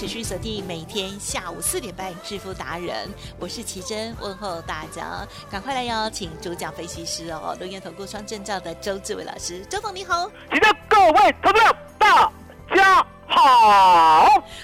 持续锁定每天下午四点半《致富达人》，我是奇珍，问候大家，赶快来邀请主讲分析师哦，龙岩投顾双证照的周志伟老师，周总你好。请到各位投票大家好。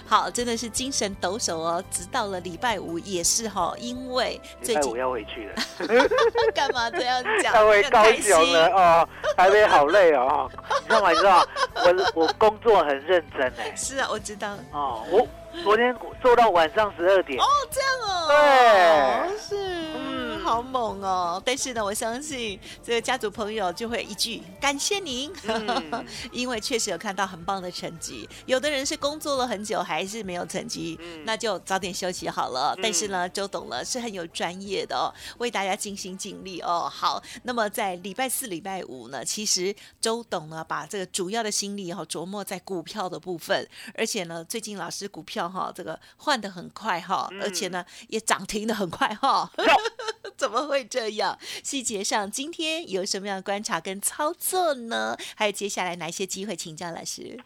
好，真的是精神抖擞哦，直到了礼拜五也是哈、因为最近礼拜五要回去了，干嘛这样讲？要回高更开雄了哦，台北好累哦。你知道吗？你知道我我工作很认真哎。是啊，我知道。哦，我昨天做到晚上十二点。哦，这样哦，对是，嗯好猛哦。但是呢，我相信这个家族朋友就会一句感谢您，嗯 因为确实有看到很棒的成绩。有的人是工作了很久还是没有成绩，嗯那就早点休息好了。嗯但是呢，周董呢是很有专业的哦，为大家尽心尽力哦。好，那么在礼拜四、礼拜五呢，其实周董呢把这个主要的心力哈、琢磨在股票的部分，而且呢，最近老师股票哈、这个换的很快哈、嗯而且呢也涨停的很快哈、哟 怎么会这样？细节上今天有什么样的观察跟操作呢？还有接下来哪一些机会请教老师？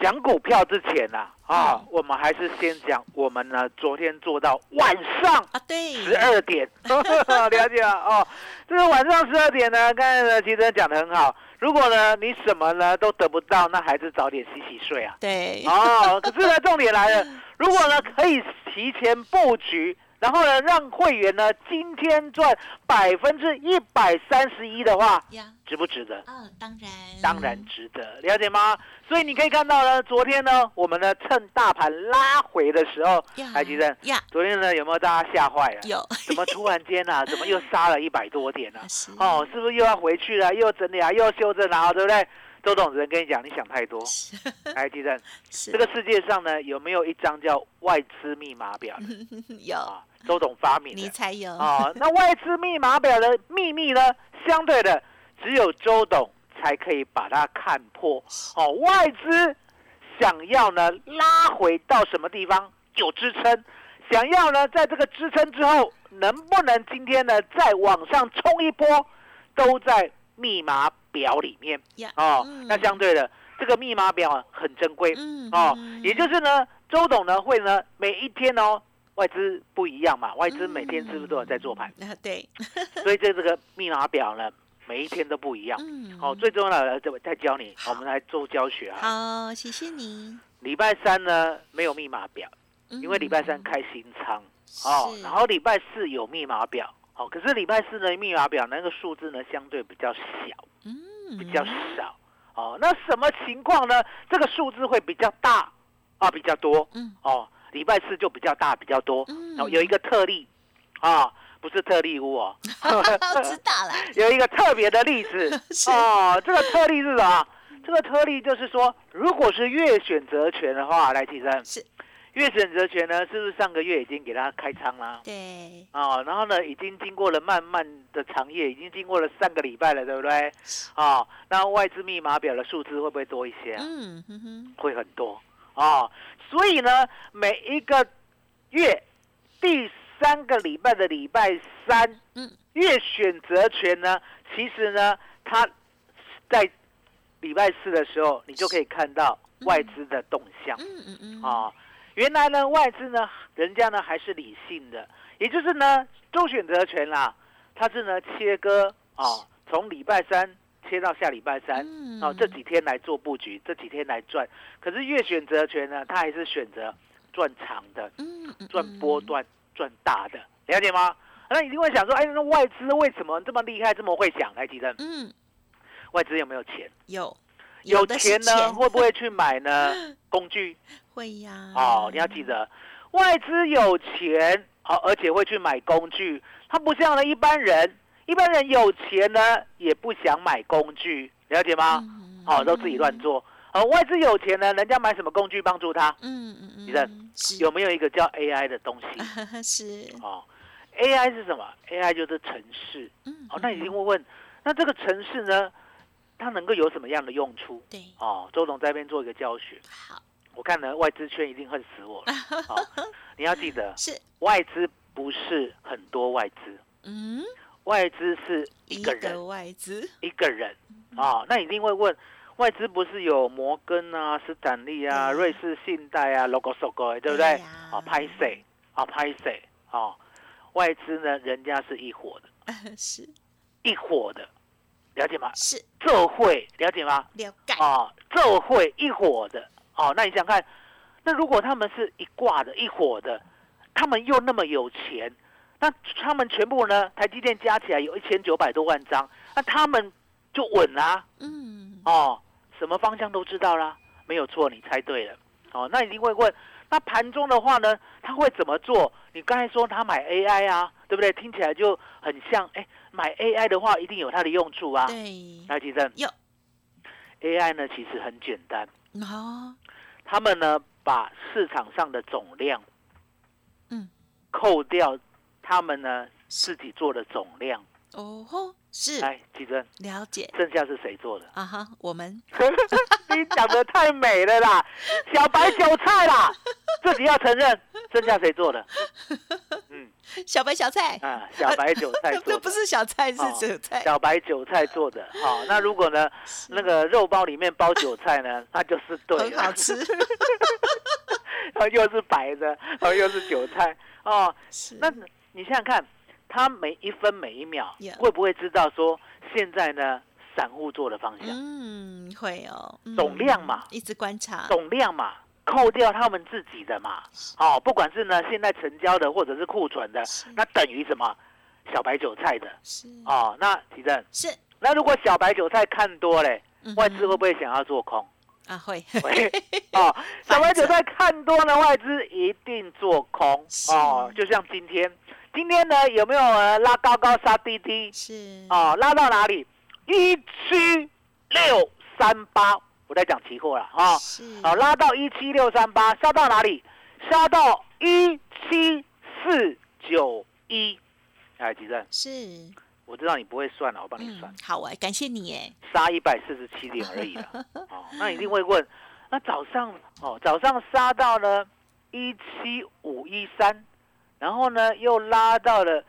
讲股票之前呢、啊，嗯我们还是先讲我们呢昨天做到晚上啊，对，十二点，了解了哦。这个晚上十二点呢，刚才呢其实讲的很好。如果呢你什么呢都得不到，那还是早点洗洗睡啊。对，哦，可是呢重点来了，如果呢可以提前布局。然后呢，让会员呢今天赚百分之一百三十一的话，呀，值不值得？嗯，当然，当然值得，了解吗？所以你可以看到呢，昨天呢，我们呢趁大盘拉回的时候，呀台积电，呀，昨天呢有没有大家吓坏了？有，怎么突然间啊，怎么又杀了一百多点呢、是哦，是不是又要回去了？又整理啊，又要修正啊，对不对？周董只能跟你讲，你想太多。台积电，是这个世界上呢，有没有一张叫外资密码表的 有，啊？周董发明的。你才有，啊，那外资密码表的秘密呢，相对的只有周董才可以把它看破。哦，外资想要呢拉回到什么地方有支撑，想要呢在这个支撑之后，能不能今天呢再往上冲一波，都在密码表里面。呀，哦，嗯那相对的这个密码表啊很珍贵。嗯哦嗯，也就是呢，周董呢会呢每一天哦，外资不一样嘛，外资每天是不是都有在做盘？啊，对，所以这这个密码表呢，每一天都不一样。嗯，哦，最重要的再再教你，我们来做教学啊。好，谢谢你，礼拜三呢没有密码表，因为礼拜三开新仓哦，然后礼拜四有密码表。哦，可是礼拜四的密码表那个数字呢，相对比较小，嗯比较少。哦，那什么情况呢？这个数字会比较大啊，比较多。嗯，哦，礼拜四就比较大，比较多。然后，有一个特例啊，不是特例屋哦，知道了，有一个特别的例子 是哦。这个特例是什么？这个特例就是说，如果是月选择权的话，来提升是月选择权呢，是不是上个月已经给它开仓啦？对，哦、然后呢，已经经过了漫漫的长夜，已经经过了三个礼拜了，对不对？哦、那外资密码表的数字会不会多一些啊？嗯哼哼，会很多啊、所以呢，每一个月第三个礼拜的礼拜三，嗯，月选择权呢，其实呢，它在礼拜四的时候，你就可以看到外资的动向。嗯嗯嗯，啊，原来呢，外资呢，人家呢还是理性的，也就是呢，周选择权啦，它是呢切割啊，从礼拜三切到下礼拜三，嗯哦、这几天来做布局，这几天来赚。可是越选择权呢，它还是选择赚长的、赚波段、赚大的，了解吗？那你一定会想说，哎，那外资为什么这么厉害，这么会想？来，吉正，嗯外资有没有钱？有有钱呢，会不会去买呢？工具？会呀，哦，你要记得，外资有钱，好、而且会去买工具，他不像呢一般人，一般人有钱呢也不想买工具，了解吗？嗯，哦，都自己乱做。哦，外资有钱呢，人家买什么工具帮助他？嗯嗯嗯，你有没有一个叫 AI 的东西？是，哦，AI 是什么？AI 就是城市。嗯，哦，那你一定会问，那这个城市呢，它能够有什么样的用处？对，哦，周董在那边做一个教学，好，我看呢外资圈一定恨死我了。哦，你要记得，是，外资不是很多外资，嗯，外资是一一个人，个外资，一个人。啊、那你一定会问，外资不是有摩根啊、斯坦利啊、对瑞士信贷啊、logo sogo，对不对？啊，拍谁啊，拍谁啊？外资呢，人家是一伙的，是。一伙的，了解吗？是。这会了解吗？了解，啊，这会一伙的。哦，那你想想看，那如果他们是一挂的、一伙的，他们又那么有钱，那他们全部呢，台积电加起来有一千九百多万张，那他们就稳啦、嗯，哦，什么方向都知道啦，没有错，你猜对了。哦，那一定会问，那盘中的话呢，他会怎么做？你刚才说他买 AI 啊，对不对？听起来就很像，哎，买 AI 的话一定有它的用处啊。对，来，吉正有，AI 呢其实很简单，哦，他们呢把市场上的总量，嗯，扣掉他们呢自己做的总量，哦吼，是。来，吉珍，了解。剩下是谁做的？啊哈，我们。你讲的太美了啦，小白韭菜啦，自己要承认，剩下谁做的？嗯。小白小菜，啊，小白韭菜 做的，这不是小菜，是哦韭菜，小白韭菜做的。好、那如果呢，那个肉包里面包韭菜呢，那就是对了，很好吃，又是白的，然后，又是韭菜。哦。是。那你想想看，他每一分每一秒会不会知道说现在呢散户做的方向？嗯，会哦，嗯总量嘛一直观察，总量嘛，扣掉他们自己的嘛，哦，不管是呢现在成交的或者是库存的，那等于什么？小白韭菜的是哦。那提正，是，那如果小白韭菜看多嘞，嗯外资会不会想要做空？啊会，会哦，小白韭菜看多呢，外资一定做空哦。就像今天，今天呢有没有呃拉高高杀低低？是哦，拉到哪里？一七六三八，我在讲期货了啊。哦是好，拉到一七六三八，杀到哪里？杀到一七四九一。哎，吉正，是，我知道你不会算了，我帮你算嗯，，好啊，感谢你哎，杀一百四十七点而已了。哦，那一定会问，那早上哦，早上杀到了一七五一三，然后呢又拉到了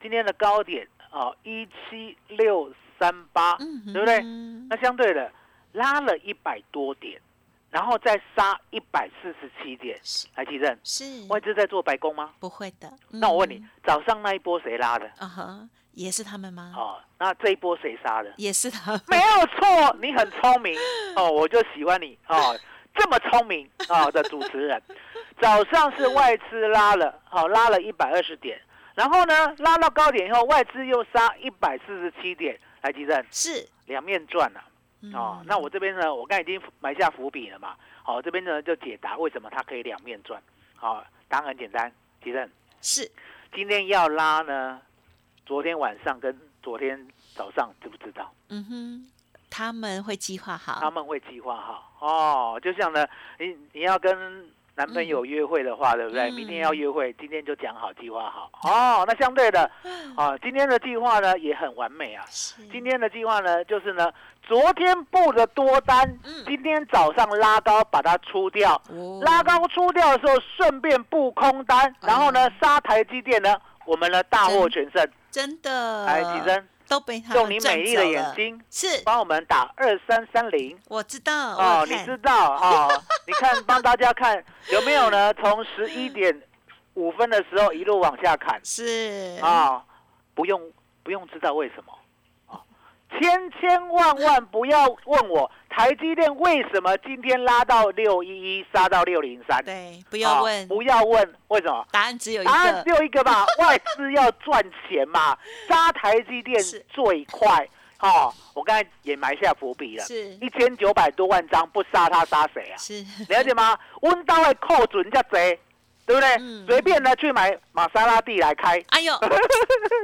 今天的高点哦，一七六三八，对不对？嗯那相对的拉了一百多点，然后再杀一百四十七点，是来提正，是外资在做白工吗？不会的，那我问你嗯，早上那一波谁拉的？啊哈，也是他们吗？哦，那这一波谁杀的？也是他们，没有错，你很聪明哦，我就喜欢你哦，这么聪明啊 的主持人。早上是外资拉了，好、拉了一百二十点，然后呢拉到高点以后，外资又杀一百四十七点，来，吉正是两面赚了、哦，那我这边呢，我刚才已经埋下伏笔了嘛。好、这边呢就解答为什么它可以两面赚。好、答案很简单，其正，是，今天要拉呢，昨天晚上跟昨天早上知不知道？嗯哼，他们会计划好，他们会计划好。哦，就像呢，你你要跟男朋友约会的话，对不对？嗯。明天要约会，今天就讲好计划好。哦。那相对的，啊，今天的计划呢也很完美啊。今天的计划呢，就是呢，昨天布的多单，嗯。今天早上拉高把它出掉，哦。拉高出掉的时候顺便布空单，然后呢嗯杀台积电呢，我们呢大获全胜。真的，来，吉珍，都被他用你美丽的，眼睛是帮我们打二三三零。我知道哦，你知道哦？你看，帮大家看有没有呢？从十一点五分的时候一路往下砍是啊、不用不用知道为什么啊、千千万万不要问我台积电为什么今天拉到六一一，杀到六零三，对，不不要问，不要问为什么。答案只有一答案个只，有一个嘛，外资要赚钱嘛，杀台积电是最快。哦，我刚才也埋下伏笔了，是一千九百多万张，不杀他杀谁啊？是了解吗？温刀的扣准叫贼，对不对？嗯随便呢去买玛莎拉蒂来开，哎呦，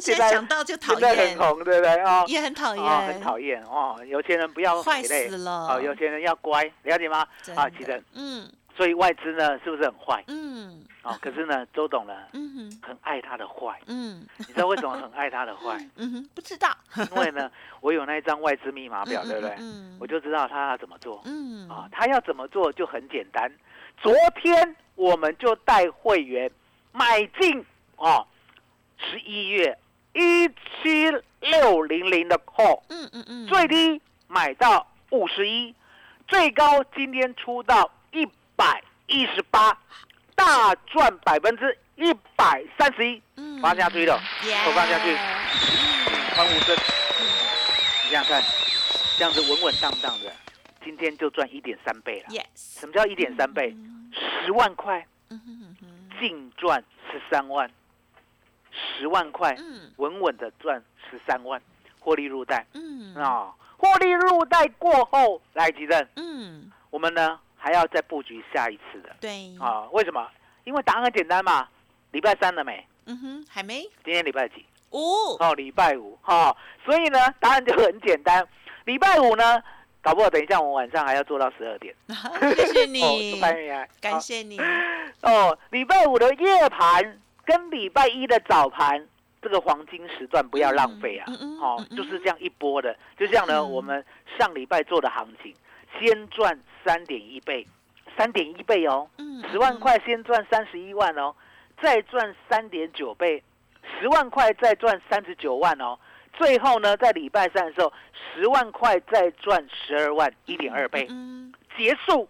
现 现在在想到就讨现在厌很，红，对不对？哦，也很讨厌哦，很厌，讨厌哦。有钱人不要坏死了哦，有钱人要乖，了解吗？啊，的其实，嗯所以外资呢是不是很坏？嗯哦，可是呢，周董呢嗯哼很爱他的坏，嗯你知道为什么很爱他的坏？嗯哼，不知道，因为呢，我有那一张外资密码表，嗯对不对？嗯我就知道他要怎么做。嗯啊，他要怎么做就很简单。昨天我们就带会员买进哦，十一月一七六零零的 call，嗯嗯嗯，最低买到五十一，最高今天出到一百一十八，大赚百分之一百三十一，嗯放下去了，投放下去，欢呼声。你想想看，这样子稳稳当当的，今天就赚一点三倍了。，yes，什么叫一点三倍？十万块嗯哼净赚十三万，十万块嗯稳稳的赚十三万，获利入袋嗯啊！获利入袋过后，来吉正，嗯，我们呢还要再布局下一次的对，啊？为什么？因为答案很简单嘛，礼拜三了没？嗯哼，还没今天礼拜几？五，哦，礼拜五哈、所以呢，答案就很简单。礼拜五呢，搞不好等一下我们晚上还要做到十二点。谢谢哦，你，半夜还感谢你，哦，礼拜五的夜盘跟礼拜一的早盘，这个黄金时段不要浪费啊！哦就是这样一波的，就像呢，嗯我们上礼拜做的行情，先赚三点一倍，三点一倍哦，嗯十万，块先赚三十一万哦，再赚三点九倍，十万块再赚三十九万哦。最后呢，在礼拜三的时候，十万块再赚十二万，一点二倍。嗯，结束，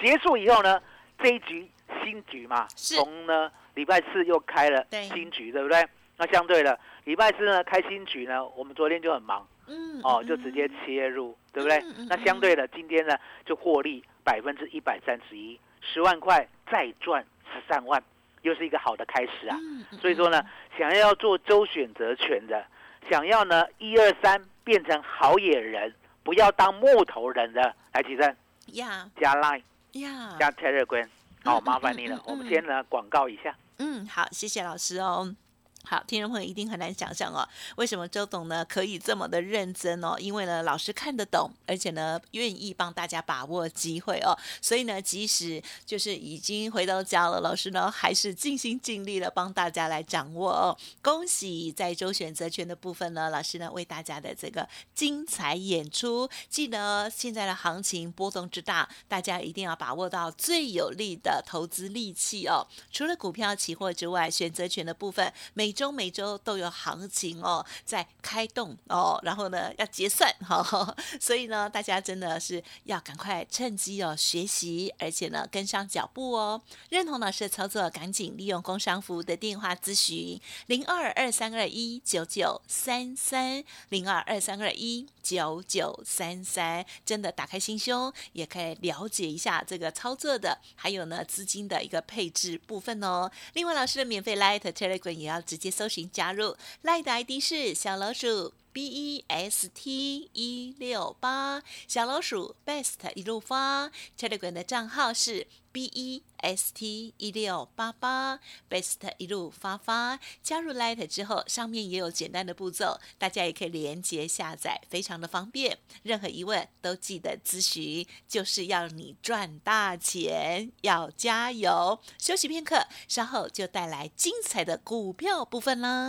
结束以后呢，这一局新局嘛，是从呢礼拜四又开了新局，对不对？那相对的，礼拜四呢开新局呢，我们昨天就很忙嗯哦，就直接切入，对不对？那相对的，今天呢就获利百分之一百三十一，十万块再赚十三万，又是一个好的开始啊。嗯所以说呢，想要做周选择权的，想要呢一二三变成好野人，不要当木头人的，来提升呀加 Line。呀，加 Telegram，好，嗯麻烦你了。我们先呢广告一下。嗯，好，谢谢老师哦。好，听众朋友一定很难想象哦，为什么周董呢可以这么的认真哦？因为呢，老师看得懂，而且呢，愿意帮大家把握机会哦。所以呢，即使就是已经回到家了，老师呢还是尽心尽力的帮大家来掌握哦。恭喜在周选择权的部分呢，老师呢为大家的这个精彩演出。记得现在的行情波动之大，大家一定要把握到最有利的投资利器哦。除了股票、期货之外，选择权的部分每每周每周都有行情哦，在开动哦，然后呢要结算、哦，所以呢大家真的是要赶快趁机哦学习，而且呢跟上脚步哦。认同老师的操作，赶紧利用工商服务的电话咨询零二二三二一九九三三零二二三二一九九三三，真的打开心胸，也可以了解一下这个操作的，还有呢资金的一个配置部分哦。另外，老师的免费 Light Telegram 也要直接搜寻加入。赖的 ID 是小老鼠 B E S T 一六八，小老鼠 Best 一路发，Telegram 的账号是 B E S T 一六八八，Best 一路发发。加入 Light 之后，上面也有简单的步骤，大家也可以连接下载，非常的方便。任何疑问都记得咨询，就是要你赚大钱，要加油。休息片刻，稍后就带来精彩的股票部分啦。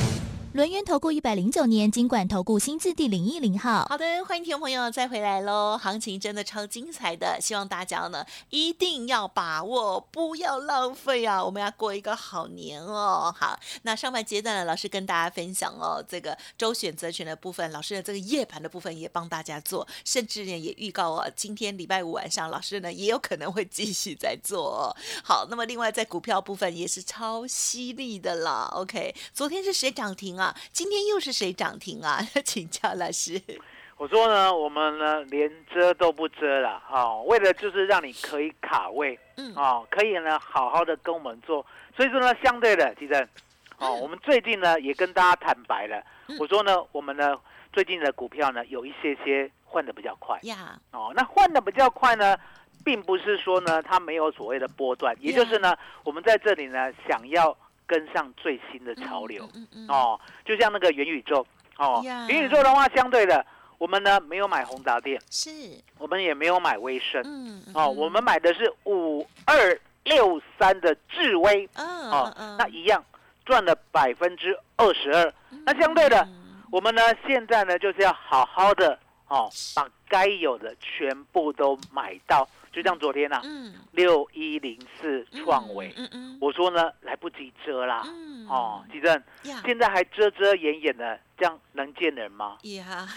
轮源投顾一百零九年金管投顾新字第零一零号。好的，欢迎听众朋友再回来喽！行情真的超精彩的，希望大家呢一定要把握，不要浪费啊！我们要过一个好年哦。好，那上半阶段呢，老师跟大家分享哦，这个周选择权的部分，老师的这个夜盘的部分也帮大家做，甚至呢也预告哦，今天礼拜五晚上，老师呢也有可能会继续在做。好，那么另外在股票部分也是超犀利的啦。OK，昨天是谁涨停啊？今天又是谁涨停啊？请教老师。我说呢，我们呢连遮都不遮了，哦，为了就是让你可以卡位，嗯哦，可以呢好好的跟我们做。所以说呢，相对的，其实，哦，嗯我们最近呢也跟大家坦白了，嗯我说呢，我们呢最近的股票呢有一些些换的比较快，呀，哦，那换的比较快呢，并不是说呢它没有所谓的波段，也就是呢我们在这里呢想要跟上最新的潮流。嗯嗯，嗯，哦，就像那个元宇宙哦，元宇宙的话，相对的，我们呢没有买宏达电，是，我们也没有买威盛嗯，哦，我们买的是五二六三的智威。嗯，哦嗯，那一样赚了百分之二十二。那相对的，嗯我们呢现在呢就是要好好的哦，把该有的全部都买到，就像昨天啊，嗯，六一零四创维，我说呢来不及遮啦，嗯，哦，吉正。呀，现在还遮遮掩掩的，这样能见人吗？呀，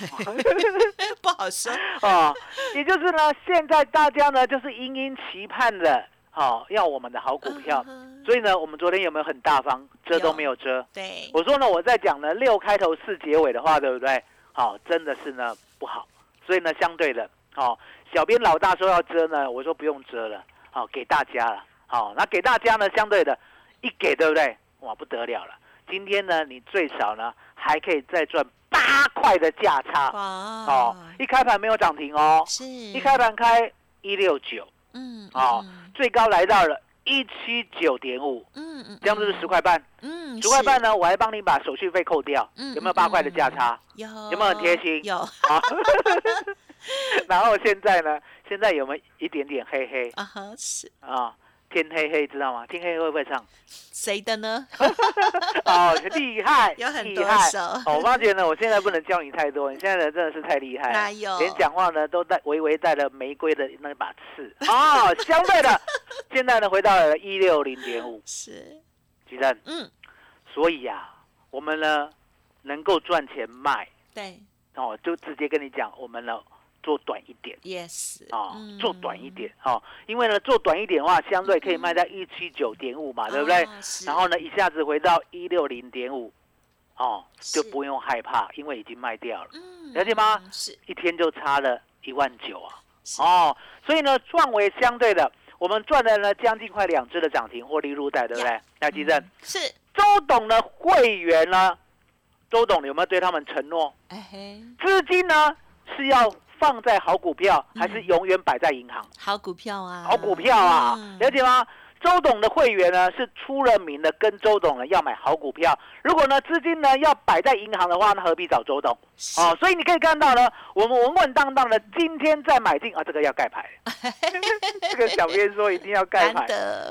不好说，哦，也就是呢，现在大家呢就是殷殷期盼的，哦，要我们的好股票。所以呢，我们昨天有没有很大方，遮都没有遮？对，我说呢，我在讲呢六开头四结尾的话，对不对？好、真的是呢不好。所以呢，相对的，哦，小编老大说要遮呢，我说不用遮了，好、给大家了。好、那给大家呢，相对的，一给对不对？哇，不得了了。今天呢，你最少呢还可以再赚八块的价差哇，哦。一开盘没有涨停哦，是，一开盘开一六九嗯，哦嗯，最高来到了一七九点五，嗯嗯，这样是不是十块半？嗯，十块半呢？我还帮你把手续费扣掉，嗯有没有八块的价差？有，有没有很贴心有啊，然后现在呢，现在有没有一点点黑黑啊哈，是啊？天黑黑知道吗？天黑黑会不会唱？谁的呢？哦，厉害，有很多厉害。首，哦，我发觉呢，我现在不能教你太多，你现在人真的是太厉害了，哪有连讲话呢都带微微带了玫瑰的那把刺哦。相对的，现在呢回到了一六零点五，是，吉正。嗯，所以呀、我们呢能够赚钱卖对哦，就直接跟你讲，我们呢做短一点。，yes，哦嗯，做短一点哦，因为呢，做短一点的话，相对可以卖在一七九点五嘛，对不对？然后呢，一下子回到一六零点五，哦，就不用害怕，因为已经卖掉了，嗯了解吗？嗯是，一天就差了一万九啊，哦，所以呢，创维相对的，我们赚了呢将近快两只的涨停获利入袋，对不对？那基正，嗯是，周董的会员呢，周董有没有对他们承诺？资金呢是要放在好股票，还是嗯永远摆在银行？好股票啊，好股票啊，嗯了解吗？周董的会员呢是出了名的，跟周董呢要买好股票。如果呢资金呢要摆在银行的话，那何必找周董？哦，所以你可以看到呢，我们稳稳当当的今天再买进啊，这个要盖牌。这个小编说一定要盖牌，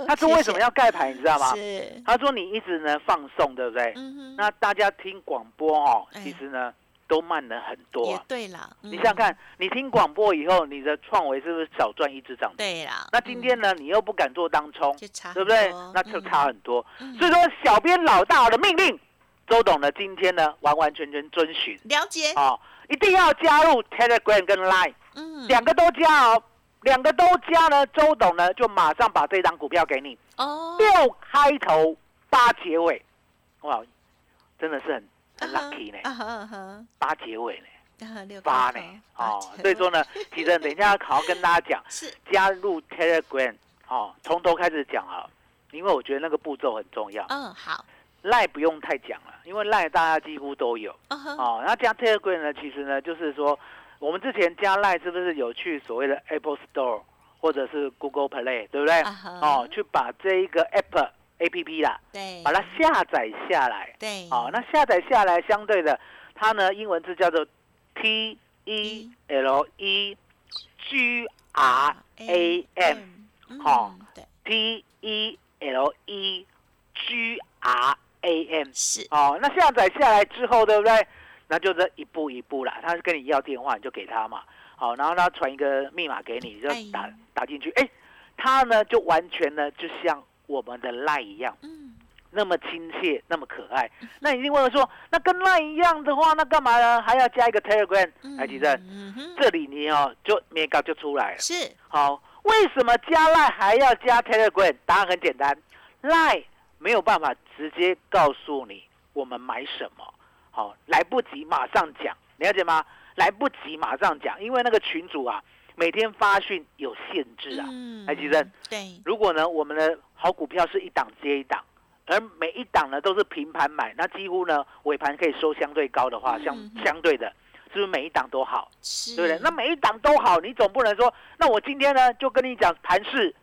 他说为什么要盖牌，你知道吗？是，他说你一直呢放送，对不对？嗯哼，那大家听广播哦，哎其实呢都慢了很多也啊。对啦，你你想想，看，你听广播以后，你的创维是不是少赚一只涨停？对啦，那今天呢，你又不敢做当冲，对不对？那就差很多。嗯。所以说，小编老大的命令，周董呢今天呢完完全全遵循。了解，哦，一定要加入 Telegram 跟 Line 嗯，两个都加哦，两个都加呢，周董呢就马上把这张股票给你，哦，六开头八结尾，哇，真的是很 lucky 呢，八结尾呢。啊八呢，哦，所以说呢，其实等一下好好跟大家讲，是加入 Telegram，哦，从头开始讲啊，因为我觉得那个步骤很重要。嗯好，赖不用太讲了，因为赖大家几乎都有哦。那加 Telegram 呢，其实呢就是说，我们之前加赖是不是有去所谓的 Apple Store 或者是 Google Play，对不对？哦，去把这一个 App A P P 啦，对，把它下载下来。对，好、那下载下来，相对的，它呢英文字叫做 T E L E G R A M 好，T E L E G R A M。是，哦，那下载下来之后，对不对？那就是一步一步啦。他跟你要电话，你就给他嘛。好，然后他传一个密码给你，就哎打打进去。哎，他呢就完全呢就像我们的 line 一样，嗯，那么亲切，那么可爱。那你一定问我说，那跟 line 一样的话，那干嘛呢？还要加一个 telegram？来，吉正，这里你哦就 mega 就出来了。是，好，为什么加 line 还要加 telegram？答案很简单，line 没有办法直接告诉你我们买什么，好，来不及马上讲，了解吗？来不及马上讲，因为那个群主啊，每天发讯有限制啊。嗯来，吉正，对，如果呢我们的好股票是一档接一档，而每一档呢都是平盘买，那几乎呢尾盘可以收相对高的话，相嗯相对的，是不是每一档都好？是，对不对？那每一档都好，你总不能说，那我今天呢就跟你讲盘势，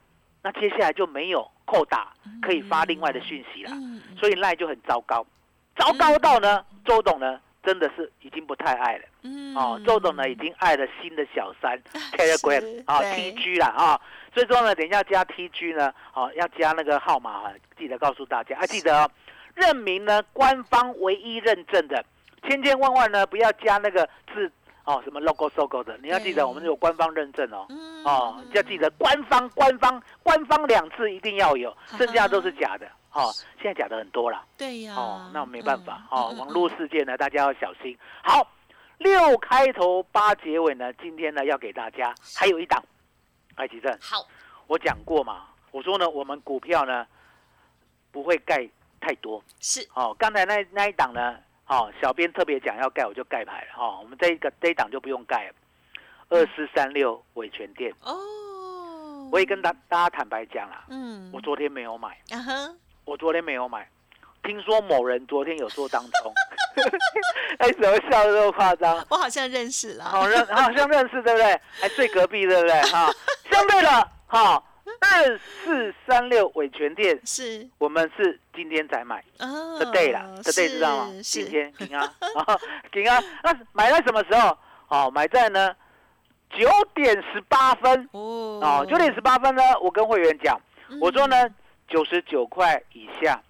那接下来就没有扣打可以发另外的讯息了，嗯，所以赖就很糟糕，糟糕到呢，周董呢真的是已经不太爱了。嗯。哦，周董呢已经爱了新的小三 Telegram 啊 对。TG 了啊，所以说呢，等一下加 TG 呢，哦要加那个号码啊，记得告诉大家。啊，记得哦，认明呢官方唯一认证的，千千万万呢不要加那个字哦什么 logo logo 的，你要记得我们有官方认证哦。嗯哦，要记得官方、官方、官方两字一定要有，剩下都是假的。哦，现在假的很多了。对呀，哦，那没办法。嗯哦，网络世界呢，大家要小心。好，六开头八结尾呢，今天呢要给大家还有一档。哎，吉正，好，我讲过嘛，我说呢，我们股票呢不会盖太多。是，哦，刚才那那一档呢，哦，小编特别讲要盖，我就盖牌了。哦，我们这一个这一档就不用盖了。二四三六伟全店，哦，我也跟大大家坦白讲啦，嗯，我昨天没有买，我昨天没有买。听说某人昨天有做当中，哎，怎么笑得这么夸张？我好像认识了，好认，好像认识对不对？还睡隔壁对不对？哈，相对的，哈，二四三六伟全店，是，我们是今天才买哦，today 啦，today 知道吗？今天平安啊，平安。那买在什么时候？哦，买在呢九点十八分哦哦，九点十八分呢，我跟会员讲，我说呢九十九块以下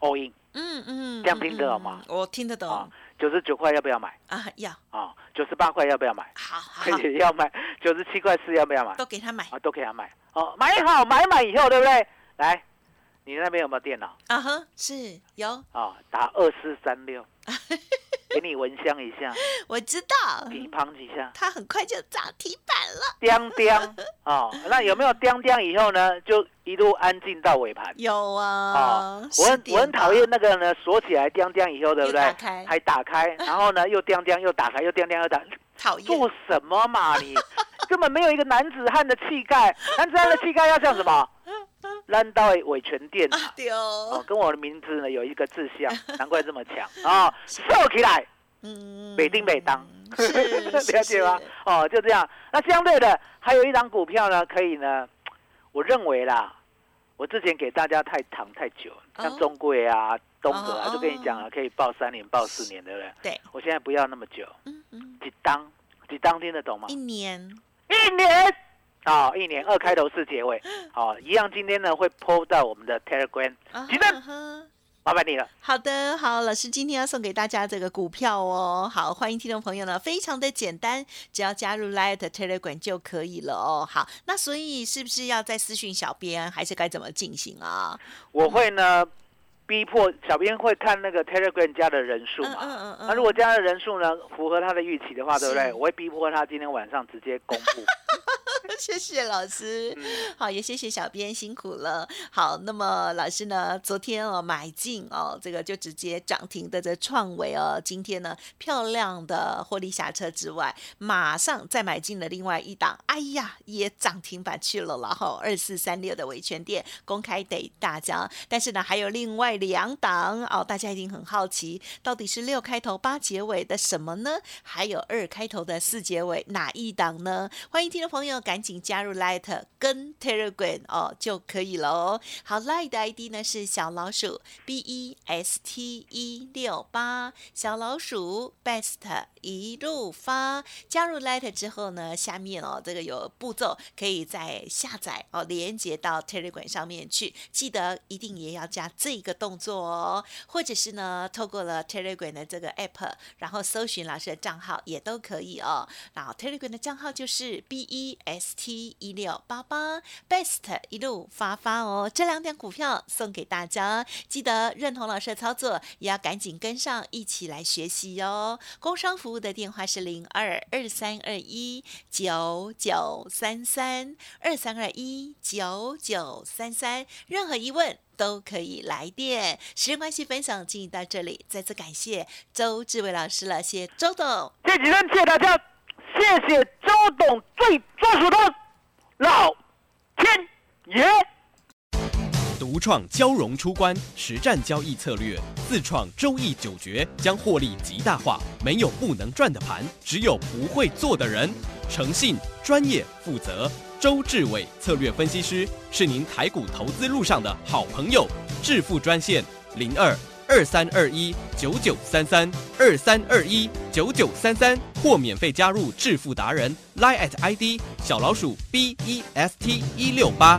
all in，嗯嗯，这样听得懂吗嗯？我听得懂啊，九十九块要不要买？啊，要，啊，九十八块要不要买？好 好，也要买，九十七块四要不要买？都给他买啊，都给他买。哦，买好买满以后，对不对？来，你那边有没有电脑？啊哈，是有，啊，打二四三六，给你闻香一下，我知道，比乓几下，它很快就涨停板了，叮叮。哦，那有没有叮叮以后呢？就一路安静到尾盘。有啊哦，，我很我很讨厌那个呢，锁起来叮叮以后，对不对又打开？还打开，然后呢又叮叮又打开，又叮叮又打，讨厌，做什么嘛你？根本没有一个男子汉的气概，男子汉的气概要像什么？烂到伟全店啊！对哦，哦，跟我的名字呢有一个志向，难怪这么强啊！瘦起来，嗯北丁北当，是 了解吗？？哦，就这样。那相对的，还有一档股票呢，可以呢，我认为啦，我之前给大家太长太久，像哦中贵啊、东格啊，哦就跟你讲了，可以报三年、报四年，对不对？对，我现在不要那么久，嗯嗯，几当几当听得懂吗一？年一年。好、一年二开头四结尾，好、一样。今天呢会 PO 到我们的 Telegram，啊吉正哈麻烦你了。好的，好，老师今天要送给大家这个股票哦。好，欢迎听众朋友呢，非常的简单，只要加入 Light Telegram 就可以了哦。好，那所以是不是要再私讯小编，还是该怎么进行啊？我会呢逼迫小编会看那个 Telegram 加的人数嗯嘛。嗯嗯嗯，那如果加的人数呢符合他的预期的话，对不对？我会逼迫他今天晚上直接公布。谢谢老师，嗯好，也谢谢小编辛苦了。好，那么老师呢，昨天哦买进哦，这个就直接涨停的这创维哦，今天呢漂亮的获利下车之外，马上再买进了另外一档，哎呀，也涨停板去了然后，二四三六的维权店公开给大家，但是呢还有另外两档哦，大家一定很好奇，到底是六开头八结尾的什么呢？还有二开头的四结尾哪一档呢？欢迎听众朋友赶紧加入 Light 跟 Telegram 哦就可以了哦。好，Light 的 ID 呢是小老鼠 B E S T 一六八，小老鼠 Best 一路发。加入 Light 之后呢，下面哦这个有步骤可以再下载哦，连接到 Telegram 上面去，记得一定也要加这个动作哦，或者是呢透过了 Telegram 的这个 App，然后搜寻老师的账号也都可以哦。然后 Telegram 的账号就是 B E S T 一六八八 Best 一路发发哦，这两点股票送给大家，记得认同老师的操作，也要赶紧跟上，一起来学习哦。工商服务的电话是零二二三二一九九三三二三二一九九三三，任何疑问。都可以来电。时间关系，分享进行到这里，再次感谢周志伟老师了，谢谢周董。这几天谢谢大家，谢谢周董最专属的老天爷。独创交融出关实战交易策略，自创周易九诀，将获利极大化。没有不能赚的盘，只有不会做的人。诚信、专业、负责，周志伟策略分析师是您台股投资路上的好朋友。致富专线零二二三二一九九三三二三二一九九三三，或免费加入致富达人 Line at ID 小老鼠 B E S T 一六八。